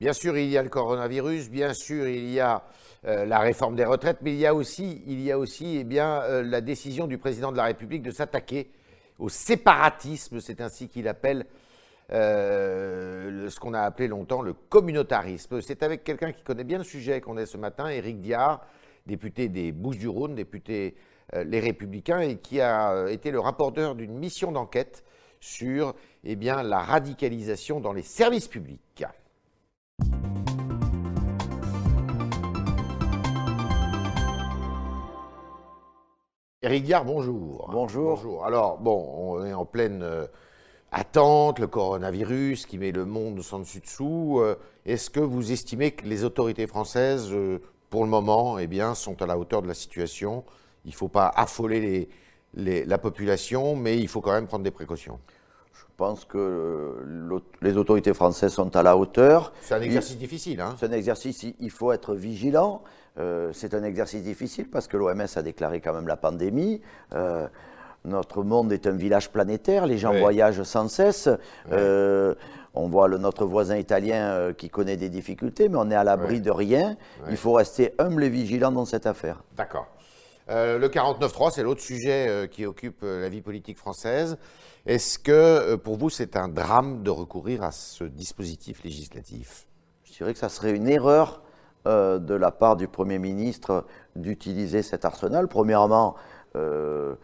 Bien sûr, il y a le coronavirus, bien sûr, il y a euh, la réforme des retraites, mais il y a aussi, il y a aussi eh bien, euh, la décision du président de la République de s'attaquer au séparatisme, c'est ainsi qu'il appelle ce qu'on a appelé longtemps le communautarisme. C'est avec quelqu'un qui connaît bien le sujet qu'on est ce matin, Éric Diard, député des Bouches-du-Rhône, député Les Républicains, et qui a été le rapporteur d'une mission d'enquête sur eh bien, la radicalisation dans les services publics. Éric Guillard, bonjour. Bonjour. Bonjour. Alors, bon, on est en pleine euh, attente, le coronavirus qui met le monde sans dessus-dessous. Euh, est-ce que vous estimez que les autorités françaises, euh, pour le moment, eh bien, sont à la hauteur de la situation? Il ne faut pas affoler la population, mais il faut quand même prendre des précautions. Je pense que les autorités françaises sont à la hauteur. C'est un exercice difficile. Hein c'est un exercice, il faut être vigilant. Euh, c'est un exercice difficile parce que l'OMS a déclaré quand même la pandémie. Euh, notre monde est un village planétaire, les gens voyagent sans cesse. Euh, on voit le, notre voisin italien qui connaît des difficultés, mais on est à l'abri de rien. Il faut rester humble et vigilant dans cette affaire. D'accord. le 49-3, c'est l'autre sujet qui occupe la vie politique française. Est-ce que pour vous, c'est un drame de recourir à ce dispositif législatif? Je dirais que ça serait une erreur euh, de la part du Premier ministre d'utiliser cet arsenal. Premièrement, euh,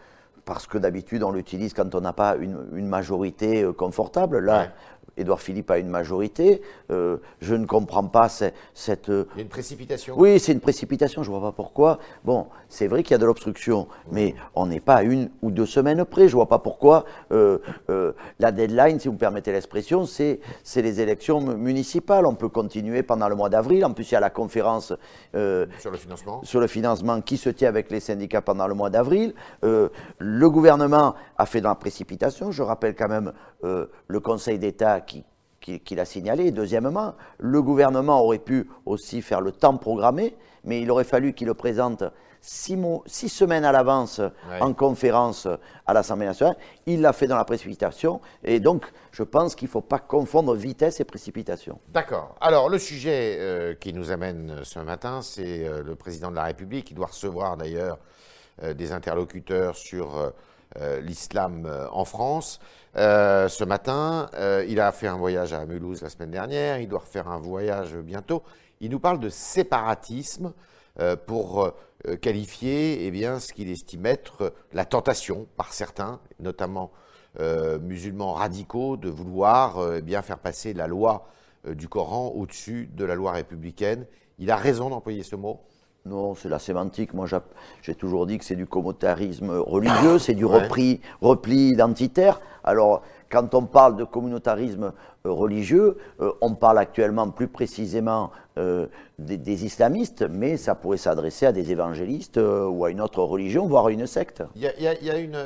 parce que d'habitude, on l'utilise quand on n'a pas une, majorité confortable. Là, Édouard Philippe a une majorité. Euh, je ne comprends pas cette. Il y a une précipitation Oui, c'est une précipitation, je ne vois pas pourquoi. Bon, c'est vrai qu'il y a de l'obstruction, mais on n'est pas à une ou deux semaines près. Je ne vois pas pourquoi. Euh, euh, la deadline, si vous me permettez l'expression, c'est les élections municipales. On peut continuer pendant le mois d'avril. En plus, il y a la conférence sur le financement. Sur le financement qui se tient avec les syndicats pendant le mois d'avril. le gouvernement a fait dans la précipitation. Je rappelle quand même le Conseil d'État qu'il a signalé. Deuxièmement, le gouvernement aurait pu aussi faire le temps programmé, mais il aurait fallu qu'il le présente six, semaines à l'avance en conférence à l'Assemblée nationale. Il l'a fait dans la précipitation. Et donc, je pense qu'il ne faut pas confondre vitesse et précipitation. D'accord. Alors, le sujet euh, qui nous amène ce matin, c'est euh, le président de la République, qui doit recevoir d'ailleurs euh, des interlocuteurs sur l'islam en France. Euh, ce matin, euh, il a fait un voyage à Mulhouse la semaine dernière, il doit refaire un voyage bientôt. Il nous parle de séparatisme euh, pour qualifier eh bien, ce qu'il estime être la tentation par certains, notamment musulmans radicaux, de vouloir eh bien, faire passer la loi du Coran au-dessus de la loi républicaine. Il a raison d'employer ce mot non, c'est la sémantique. Moi, j'ai toujours dit que c'est du communautarisme religieux, c'est du repli, repli identitaire. Alors, quand on parle de communautarisme euh, religieux, euh, on parle actuellement plus précisément euh, des, islamistes, mais ça pourrait s'adresser à des évangélistes ou à une autre religion, voire à une secte. Il y, a une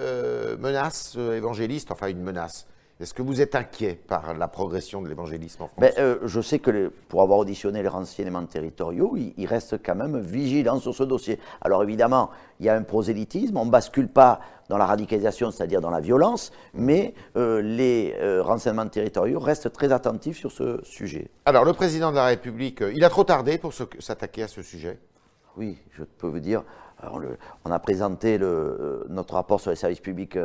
menace évangéliste, enfin une menace. Est-ce que vous êtes inquiet par la progression de l'évangélisme en France? Ben, euh, Je sais que pour avoir auditionné les renseignements territoriaux, ils, restent quand même vigilants sur ce dossier. Alors évidemment, il y a un prosélytisme, on ne bascule pas dans la radicalisation, c'est-à-dire dans la violence, mais euh, les euh, renseignements territoriaux restent très attentifs sur ce sujet. Alors le président de la République, il a trop tardé pour s'attaquer à ce sujet? Oui, je peux vous dire, on, a présenté notre rapport sur les services publics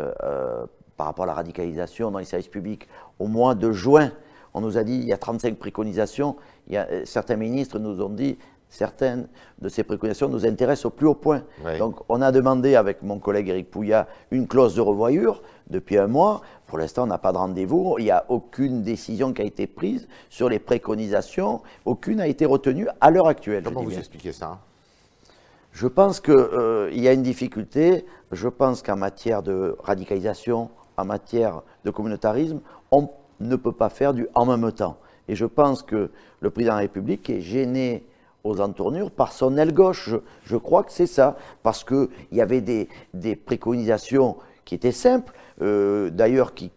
par rapport à la radicalisation dans les services publics au mois de juin. On nous a dit, il y a 35 préconisations, il y a, euh, certains ministres nous ont dit, certaines de ces préconisations nous intéressent au plus haut point. Donc on a demandé avec mon collègue Éric Pouillat une clause de revoyure depuis un mois. Pour l'instant, on n'a pas de rendez-vous. Il n'y a aucune décision qui a été prise sur les préconisations. Aucune n'a été retenue à l'heure actuelle. Comment vous expliquez ça Je pense qu'il euh, y a une difficulté. Je pense qu'en matière de radicalisation, en matière de communautarisme, on ne peut pas faire du en même temps. Et je pense que le président de la République est gêné aux entournures par son aile gauche. Je, crois que c'est ça, parce qu'il y avait des, préconisations qui étaient simples, euh, d'ailleurs qui,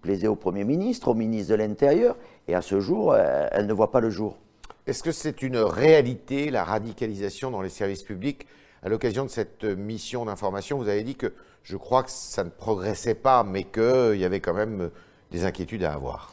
plaisaient au Premier ministre, au ministre de l'Intérieur, et à ce jour, elle ne voit pas le jour. Est-ce que c'est une réalité, la radicalisation dans les services publics À l'occasion de cette mission d'information, vous avez dit que je crois que ça ne progressait pas, mais qu'il y avait quand même des inquiétudes à avoir.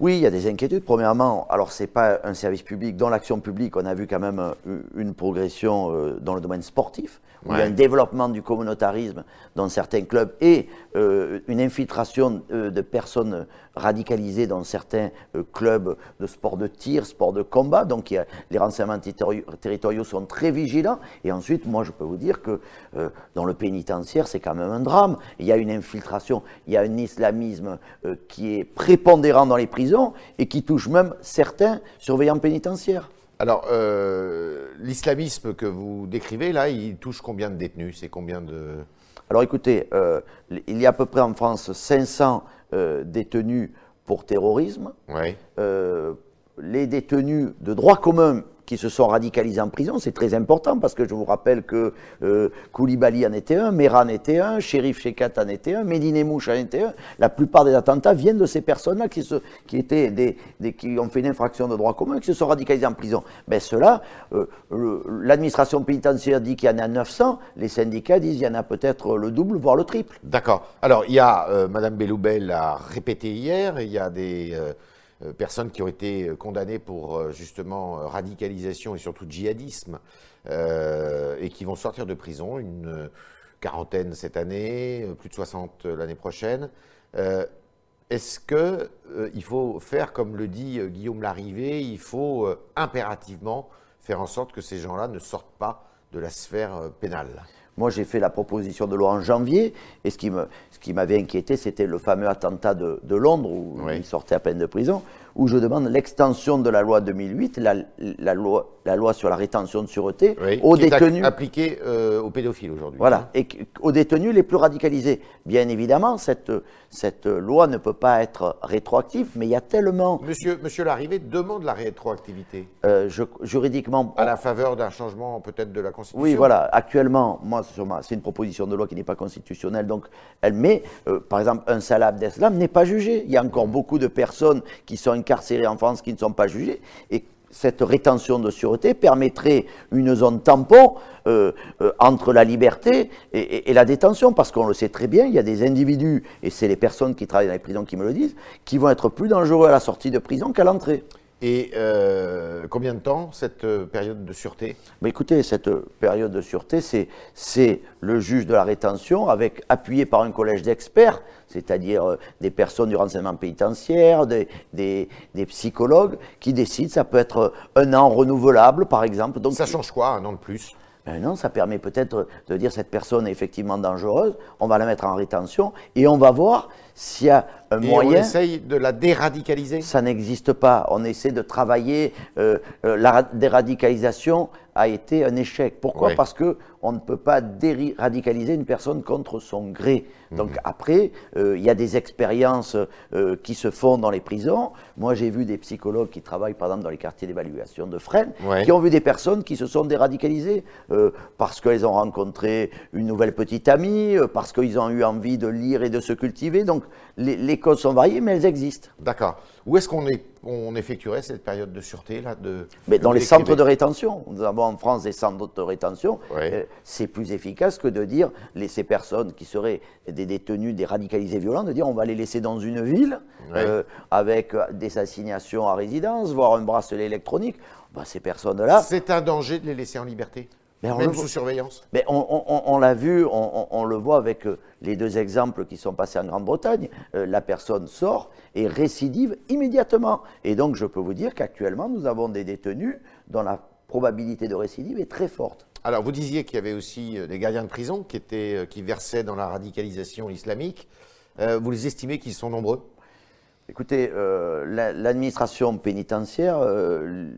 Oui, il y a des inquiétudes. Premièrement, alors ce n'est pas un service public. Dans l'action publique, on a vu quand même euh, une progression euh, dans le domaine sportif, où il y a un développement du communautarisme dans certains clubs et euh, une infiltration de personnes radicalisées dans certains clubs de sport de tir, sport de combat. Donc il y a, les renseignements territoriaux sont très vigilants. Et ensuite, moi, je peux vous dire que dans le pénitentiaire, c'est quand même un drame. Il y a une infiltration, il y a un islamisme qui est prépondérant dans les prisons et qui touche même certains surveillants pénitentiaires. Alors, euh, l'islamisme que vous décrivez, là, il touche combien de détenus? C'est combien de... Alors écoutez, euh, il y a à peu près en France 500 euh, détenus pour terrorisme. Oui. les détenus de droit commun qui se sont radicalisés en prison. C'est très important parce que je vous rappelle que euh, Koulibaly en était un, Mehran en était un, Shérif Shekat en était un, Medine Mouche en était un. La plupart des attentats viennent de ces personnes-là qui, qui, ont fait une infraction de droit commun, qui se sont radicalisés en prison. Ben cela, euh, l'administration pénitentiaire dit qu'il y en a 900, les syndicats disent qu'il y en a peut-être le double, voire le triple. D'accord. Alors, il y a, euh, Madame Belloubel a répété hier, il y a des euh, personnes qui ont été euh, condamnées pour euh, justement radicalisation et surtout djihadisme et qui vont sortir de prison, une quarantaine cette année, plus de 60 l'année prochaine. Est-ce qu'il faut faire comme le dit Guillaume Larrivé, il faut impérativement faire en sorte que ces gens-là ne sortent pas de la sphère pénale? Moi, j'ai fait la proposition de loi en janvier, et ce qui, m'avait inquiété, c'était le fameux attentat de, de Londres, où il sortait à peine de prison, où je demande l'extension de la loi 2008, la, la, loi, la loi sur la rétention de sûreté, aux détenus. appliquée euh, aux pédophiles aujourd'hui. Voilà, et aux détenus les plus radicalisés. Bien évidemment, cette, cette loi ne peut pas être rétroactive, mais il y a tellement. Monsieur, monsieur Larrivé demande la rétroactivité. Euh, je, juridiquement. À la faveur d'un changement peut-être de la Constitution. Oui, voilà. Actuellement, moi, c'est une proposition de loi qui n'est pas constitutionnelle, donc elle met, euh, par exemple, un salab d'islam n'est pas jugé. Il y a encore beaucoup de personnes qui sont incarcérées en France qui ne sont pas jugées. Et cette rétention de sûreté permettrait une zone tampon euh, euh, entre la liberté et, la détention, parce qu'on le sait très bien, il y a des individus, et c'est les personnes qui travaillent dans les prisons qui me le disent, qui vont être plus dangereux à la sortie de prison qu'à l'entrée. Et euh, combien de temps cette euh, période de sûreté? Mais Écoutez, cette période de sûreté, c'est le juge de la rétention, avec, appuyé par un collège d'experts, c'est-à-dire euh, des personnes du renseignement pénitentiaire, des, des, psychologues, qui décident. Ça peut être un an renouvelable, par exemple. Donc, ça change quoi, un an de plus? Ben non, ça permet peut-être de dire cette personne est effectivement dangereuse, on va la mettre en rétention et on va voir s'il y a un moyen. On essaye de la déradicaliser? Ça n'existe pas. On essaie de travailler. Euh, euh, la déradicalisation a été un échec. Pourquoi Parce que on ne peut pas déradicaliser une personne contre son gré. Mhm. Donc après, euh, il y a des expériences qui se font dans les prisons. Moi, j'ai vu des psychologues qui travaillent, par exemple, dans les quartiers d'évaluation de Fresnes, qui ont vu des personnes qui se sont déradicalisées parce qu'elles ont rencontré une nouvelle petite amie, parce qu'ils ont eu envie de lire et de se cultiver. Donc les, causes sont variées, mais elles existent. D'accord. Où est-ce qu'on on effectuerait cette période de sûreté là de, mais Dans les centres de rétention. Nous avons en France des centres de rétention. Euh, c'est plus efficace que de dire les, ces personnes qui seraient des détenus, des radicalisés violents, de dire on va les laisser dans une ville euh, avec des assignations à résidence, voire un bracelet électronique. Ben, ces personnes-là. C'est un danger de les laisser en liberté? Même sous surveillance mais On, l'a vu, on, le voit avec euh, les deux exemples qui sont passés en Grande-Bretagne. Euh, la personne sort et récidive immédiatement. Et donc, je peux vous dire qu'actuellement, nous avons des détenus dont la probabilité de récidive est très forte. Alors, vous disiez qu'il y avait aussi euh, des gardiens de prison qui, étaient, qui versaient dans la radicalisation islamique. vous les estimez qu'ils sont nombreux? Écoutez, l'administration pénitentiaire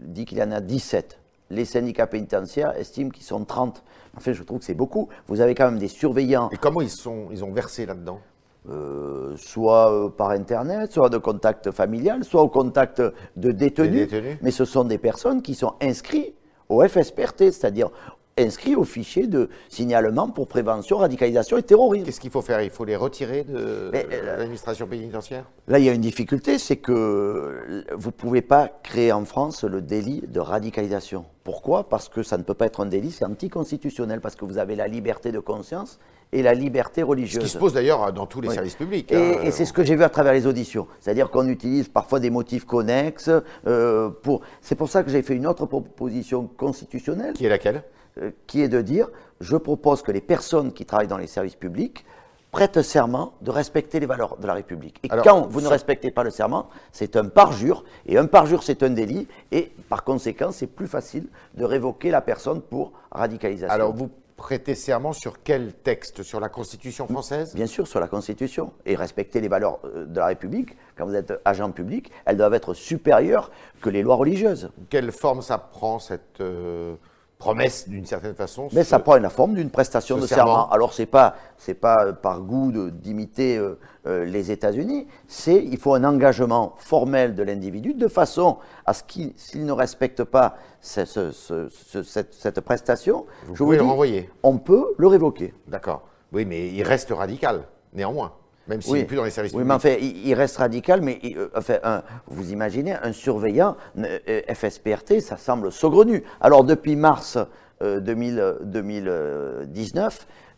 dit qu'il y en a 17 les syndicats pénitentiaires estiment qu'ils sont 30. Enfin, je trouve que c'est beaucoup. Vous avez quand même des surveillants. Et comment ils, sont, ils ont versé là-dedans? Euh, soit euh, par Internet, soit de contact familial, soit au contact de détenus. Mais ce sont des personnes qui sont inscrites au FSPRT, c'est-à-dire inscrits au fichier de signalement pour prévention, radicalisation et terrorisme. Qu'est-ce qu'il faut faire? Il faut les retirer de, euh, l'administration pénitentiaire? Là, il y a une difficulté, c'est que vous ne pouvez pas créer en France le délit de radicalisation Pourquoi? Parce que ça ne peut pas être un délit, c'est anticonstitutionnel, parce que vous avez la liberté de conscience et la liberté religieuse. Ce qui se pose d'ailleurs dans tous les services publics. Et, hein. et c'est ce que j'ai vu à travers les auditions. C'est-à-dire qu'on utilise parfois des motifs connexes. Euh, pour... C'est pour ça que j'ai fait une autre proposition constitutionnelle. Qui est laquelle? euh, Qui est de dire, je propose que les personnes qui travaillent dans les services publics prêtent serment de respecter les valeurs de la République. Et quand vous ne respectez pas le serment, c'est un parjure, et un parjure, c'est un délit, et par conséquent, c'est plus facile de révoquer la personne pour radicalisation. Alors, vous prêtez serment sur quel texte? Sur la Constitution française? Bien sûr, sur la Constitution. Et respecter les valeurs euh, de la République, quand vous êtes agent public, elles doivent être supérieures que les lois religieuses. Quelle forme ça prend, cette... Euh, promesse d'une certaine façon. Mais ça prend la forme d'une prestation de serment. Alors c'est pas c'est pas par goût d'imiter euh, euh, les États-Unis, c'est il faut un engagement formel de l'individu de façon à ce qu'il s'il ne respecte pas cette, cette, prestation, vous je pouvez le renvoyer. On peut le révoquer. D'accord. Oui, mais il reste radical néanmoins. Même s'il oui. n'est plus dans les services oui, publics. mais enfin, il, reste radical, mais euh, enfin, vous imaginez, un surveillant euh, FSPRT, ça semble saugrenu. Alors, depuis mars 2019, euh,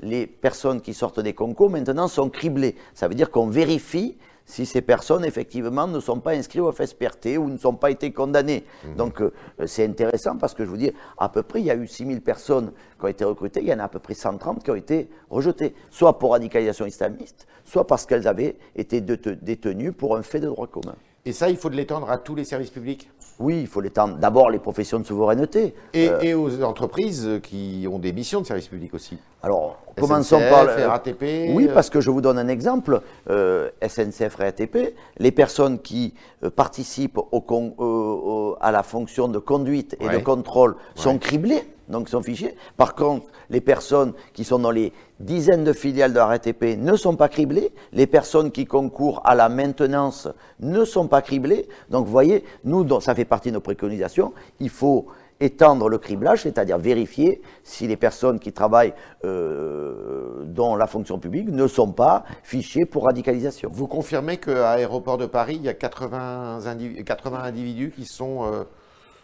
les personnes qui sortent des concours, maintenant, sont criblées. Ça veut dire qu'on vérifie si ces personnes, effectivement, ne sont pas inscrites au FSPRT ou ne sont pas été condamnées. Mhm. Donc, euh, c'est intéressant parce que je vous dis, à peu près, il y a eu 6000 personnes qui ont été recrutées, il y en a à peu près 130 qui ont été rejetées, soit pour radicalisation islamiste, soit parce qu'elles avaient été détenues pour un fait de droit commun. Et ça, il faut de l'étendre à tous les services publics? Oui, il faut l'étendre. D'abord, les professions de souveraineté. Et, euh, et, aux entreprises qui ont des missions de service public aussi Alors, commençons par. RATP Oui, euh, parce que je vous donne un exemple. Euh, SNCF, RATP, les personnes qui participent au, à la fonction de conduite et de contrôle sont criblées donc sont fichés. Par contre, les personnes qui sont dans les dizaines de filiales de la RATP ne sont pas criblées. Les personnes qui concourent à la maintenance ne sont pas criblées. Donc, vous voyez, nous, ça fait partie de nos préconisations. Il faut étendre le criblage, c'est-à-dire vérifier si les personnes qui travaillent euh, dans la fonction publique ne sont pas fichées pour radicalisation. Vous confirmez qu'à Aéroport de Paris, il y a 80, 80 individus qui sont euh,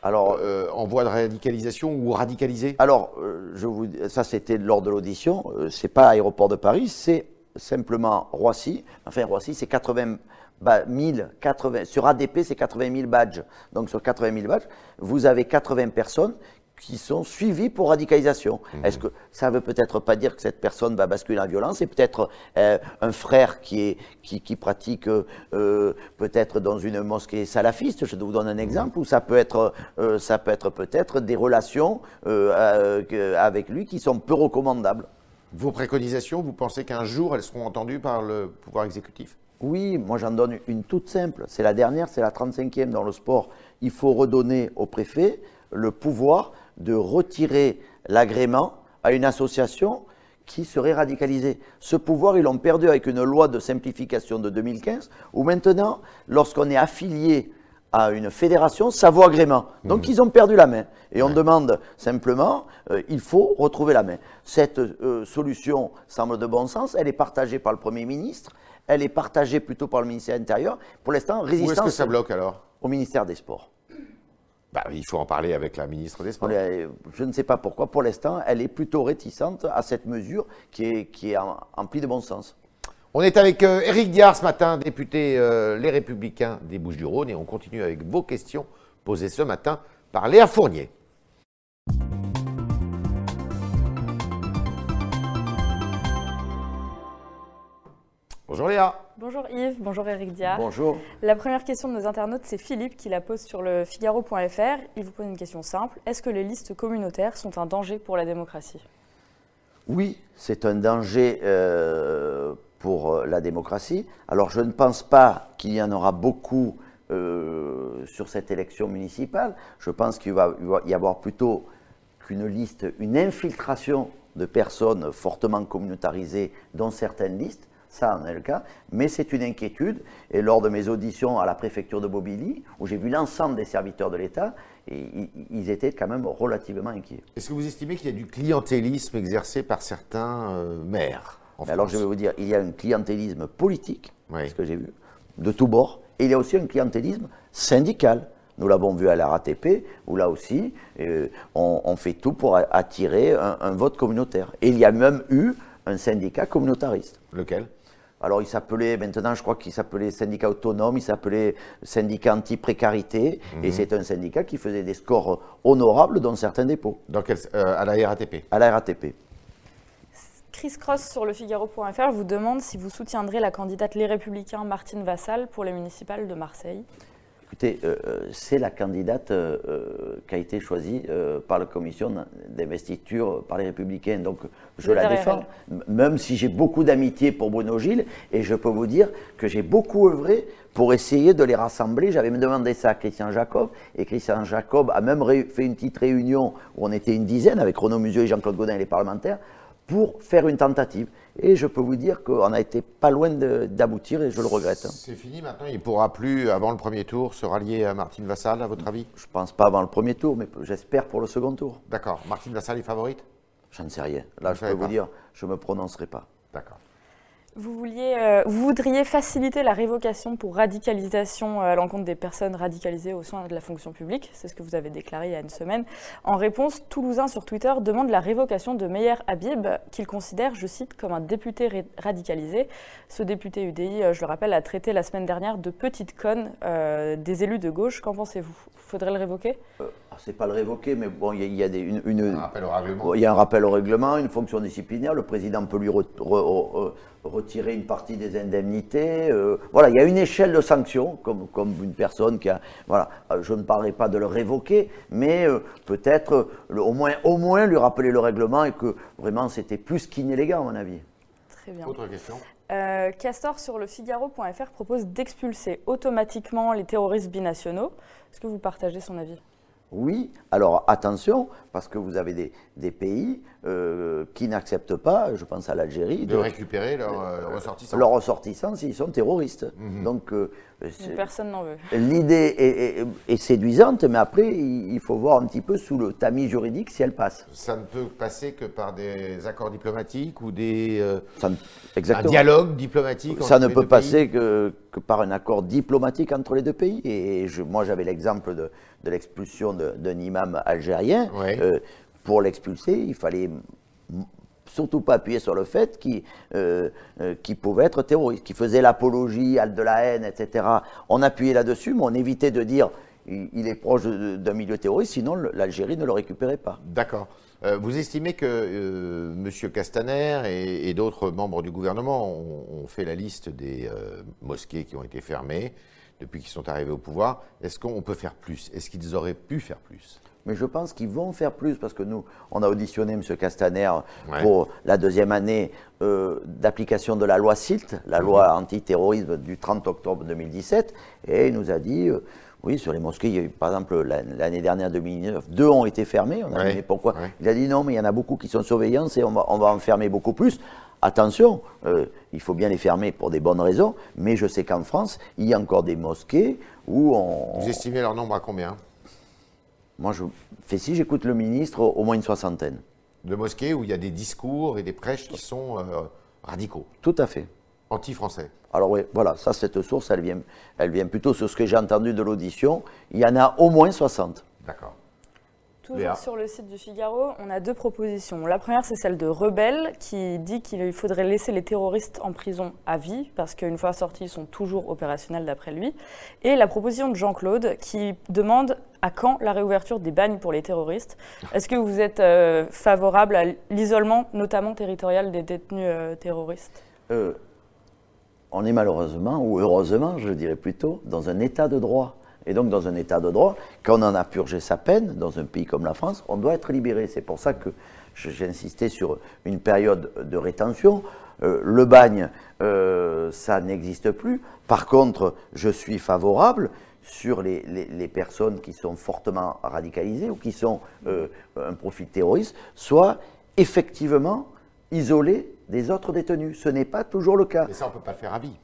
alors, euh, en voie de radicalisation ou radicalisé Alors, euh, je vous, ça c'était lors de l'audition. Ce euh, c'est pas Aéroport de Paris, c'est simplement Roissy. Enfin, Roissy, c'est 80 000, 80, sur ADP, c'est 80 000 badges. Donc, sur 80 000 badges, vous avez 80 personnes qui sont suivis pour radicalisation. Mhm. Est-ce que ça veut peut-être pas dire que cette personne va basculer en violence C'est peut-être euh, un frère qui, est, qui, qui pratique euh, peut-être dans une mosquée salafiste, je vous donne un exemple, ou ça peut être euh, ça peut être peut-être des relations avec lui qui sont peu recommandables. Vos préconisations, vous pensez qu'un jour elles seront entendues par le pouvoir exécutif? Oui, moi j'en donne une toute simple. C'est la dernière, c'est la 35e dans le sport. Il faut redonner au préfet le pouvoir de retirer l'agrément à une association qui serait radicalisée. Ce pouvoir, ils l'ont perdu avec une loi de simplification de 2015, où maintenant, lorsqu'on est affilié à une fédération, ça vaut agrément. Donc mmh. ils ont perdu la main. Et on demande simplement, euh, il faut retrouver la main. Cette euh, solution semble de bon sens, elle est partagée par le Premier ministre, elle est partagée plutôt par le ministère intérieur. Pour l'instant, résistance... Où est-ce que ça bloque alors? Au ministère des Sports. Bah, il faut en parler avec la ministre des Sports. Je ne sais pas pourquoi, pour l'instant, elle est plutôt réticente à cette mesure qui est, qui est emplie de bon sens. On est avec euh, Éric Diard ce matin, député euh, Les Républicains des Bouches-du-Rhône, et on continue avec vos questions posées ce matin par Léa Fournier. Bonjour Léa. Bonjour Yves, bonjour Eric Diard. Bonjour. La première question de nos internautes, c'est Philippe qui la pose sur le Figaro.fr. Il vous pose une question simple. Est-ce que les listes communautaires sont un danger pour la démocratie? Oui, c'est un danger euh, pour euh, la démocratie. Alors je ne pense pas qu'il y en aura beaucoup euh, sur cette élection municipale. Je pense qu'il va y avoir plutôt qu'une liste, une infiltration de personnes fortement communautarisées dans certaines listes ça en est le cas, mais c'est une inquiétude. Et lors de mes auditions à la préfecture de Bobigny, où j'ai vu l'ensemble des serviteurs de l'État, ils étaient quand même relativement inquiets. Est-ce que vous estimez qu'il y a du clientélisme exercé par certains euh, maires en Alors je vais vous dire, il y a un clientélisme politique, ce que j'ai vu, de tous bords, et il y a aussi un clientélisme syndical. Nous l'avons vu à la RATP, où là aussi, euh, on, fait tout pour attirer un, vote communautaire. Et il y a même eu un syndicat communautariste. Lequel? Alors il s'appelait, maintenant je crois qu'il s'appelait syndicat autonome, il s'appelait syndicat anti-précarité, et mhm. c'est un syndicat qui faisait des scores honorables dans certains dépôts. Dans quel, euh, à la RATP À la RATP. Chris Cross sur le Figaro.fr vous demande si vous soutiendrez la candidate Les Républicains Martine Vassal pour les municipales de Marseille. Écoutez, euh, euh, c'est la candidate euh, qui a été choisie par la commission d'investiture par les Républicains. Donc je la défends, même si j'ai beaucoup d'amitié pour Bruno Gilles. Et je peux vous dire que j'ai beaucoup œuvré pour essayer de les rassembler. J'avais demandé ça à Christian Jacob. Et Christian Jacob a même fait une petite réunion où on était une dizaine avec Renaud Museux et Jean-Claude Godin et les parlementaires pour faire une tentative. Et je peux vous dire qu'on a été pas loin d'aboutir et je le regrette. C'est fini maintenant Il ne pourra plus, avant le premier tour, se rallier à Martine Vassal, à votre avis? Je ne pense pas avant le premier tour, mais j'espère pour le second tour. D'accord. Martine Vassal est favorite? Je ne sais rien. Là, je peux vous dire, je ne me prononcerai pas. D'accord. Vous, vouliez, euh, vous voudriez faciliter la révocation pour radicalisation euh, à l'encontre des personnes radicalisées au sein de la fonction publique. C'est ce que vous avez déclaré il y a une semaine. En réponse, Toulousain sur Twitter demande la révocation de Meyer Habib, qu'il considère, je cite, comme un député radicalisé. Ce député UDI, euh, je le rappelle, a traité la semaine dernière de petites connes des élus de gauche. Qu'en pensez-vous? Faudrait le révoquer? Ah, C'est pas le révoquer, mais bon, il y, a, des, une, un rappel au règlement. Il y a un rappel au règlement, une fonction disciplinaire. Le président peut lui retirer une partie des indemnités. Euh, voilà, il y a une échelle de sanctions, comme, comme une personne qui a. Voilà, euh, je ne parlerai pas de le révoquer, mais euh, peut-être au, moins, au moins lui rappeler le règlement et que vraiment c'était plus qu'inélégant, à mon avis. Très bien. Autre question Castor sur le Figaro.fr propose d'expulser automatiquement les terroristes binationaux. Est-ce que vous partagez son avis? Oui, alors attention, parce que vous avez des, pays euh, qui n'acceptent pas, je pense à l'Algérie, de, récupérer leurs euh, ressortissants. Leurs ressortissants s'ils sont terroristes. Mhm. Donc, euh, personne n'en veut. L'idée est, séduisante, mais après, il faut voir un petit peu sous le tamis juridique si elle passe. Ça ne peut passer que par des accords diplomatiques ou des Ça un dialogue diplomatique. Ça ne peut passer que, par un accord diplomatique entre les deux pays. Et moi, j'avais l'exemple de de l'expulsion d'un imam algérien, euh, pour l'expulser, il fallait surtout pas appuyer sur le fait qu'il euh, euh, pouvait être terroriste, qu'il faisait l'apologie de la haine, etc. On appuyait là-dessus, mais on évitait de dire il, est proche d'un milieu terroriste, sinon l'Algérie ne le récupérait pas. D'accord. vous estimez que M. Castaner et, d'autres membres du gouvernement ont, fait la liste des mosquées qui ont été fermées depuis qu'ils sont arrivés au pouvoir. Est-ce qu'on peut faire plus? Est-ce qu'ils auraient pu faire plus? Mais je pense qu'ils vont faire plus parce que nous, on a auditionné M. Castaner pour la deuxième année euh, d'application de la loi SILT, la loi antiterrorisme du 30 octobre 2017, et il nous a dit, euh, oui, sur les mosquées, il y a eu, par exemple, l'année dernière, 2009, deux ont été fermées. On a dit, mais pourquoi? Il a dit non, mais il y en a beaucoup qui sont surveillance et on va, on va en fermer beaucoup plus. Attention, euh, il faut bien les fermer pour des bonnes raisons, mais je sais qu'en France, il y a encore des mosquées où on... Vous estimez leur nombre à combien? Moi, je fais si j'écoute le ministre, au moins une soixantaine. De mosquées où il y a des discours et des prêches qui sont euh, radicaux Tout à fait. Anti-français alors oui, voilà, ça, cette source, elle vient, elle vient plutôt sur ce que j'ai entendu de l'audition. Il y en a au moins 60. D'accord. Toujours sur le site du Figaro, on a deux propositions. La première, c'est celle de Rebelle, qui dit qu'il faudrait laisser les terroristes en prison à vie, parce qu'une fois sortis, ils sont toujours opérationnels d'après lui. Et la proposition de Jean-Claude, qui demande à quand la réouverture des bagnes pour les terroristes. Est-ce que vous êtes euh, favorable à l'isolement, notamment territorial, des détenus euh, terroristes? Euh, On est malheureusement, ou heureusement, je dirais plutôt, dans un état de droit. Et donc, dans un état de droit, quand on en a purgé sa peine, dans un pays comme la France, on doit être libéré. C'est pour ça que j'ai insisté sur une période de rétention. Euh, le bagne, euh, ça n'existe plus. Par contre, je suis favorable sur les, personnes qui sont fortement radicalisées ou qui sont euh, un profil terroriste, soit effectivement isolées des autres détenus. Ce n'est pas toujours le cas. Mais ça, on ne peut pas le faire à vie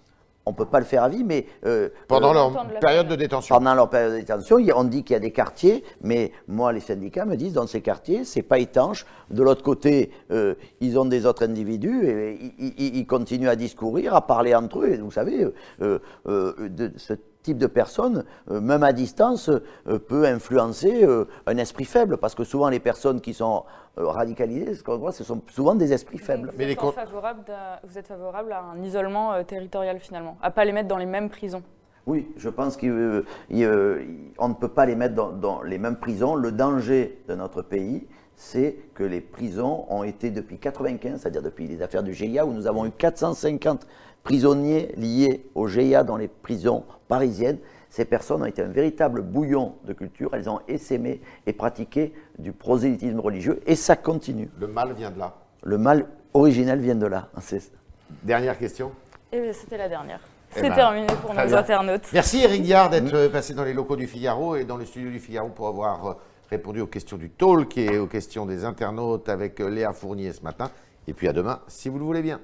on ne peut pas le faire à vie, mais... Euh, pendant leur période de détention. Pendant leur période de détention, on dit qu'il y a des quartiers, mais moi, les syndicats me disent, dans ces quartiers, c'est pas étanche. De l'autre côté, euh, ils ont des autres individus, et ils, continuent à discourir, à parler entre eux. Et vous savez, euh, de, ce type de personne, euh, même à distance, euh, peut influencer euh, un esprit faible, parce que souvent les personnes qui sont radicalisées, ce qu'on voit, ce sont souvent des esprits faibles. vous, Mais êtes favorable vous êtes favorable à un isolement territorial finalement, à pas les mettre dans les mêmes prisons oui, je pense qu'on ne peut pas les mettre dans, dans, les mêmes prisons. Le danger de notre pays, c'est que les prisons ont été depuis 1995, c'est-à-dire depuis les affaires du GIA, où nous avons eu 450 prisonniers liés au GIA dans les prisons parisiennes. Ces personnes ont été un véritable bouillon de culture. Elles ont essaimé et pratiqué du prosélytisme religieux et ça continue. Le mal vient de là. Le mal originel vient de là. Dernière question eh C'était la dernière. Eh C'est ben, terminé pour nos internautes. Merci Eric Diard d'être euh, passé dans les locaux du Figaro et dans le studio du Figaro pour avoir euh, répondu aux questions du talk et aux questions des internautes avec Léa Fournier ce matin. Et puis à demain, si vous le voulez bien.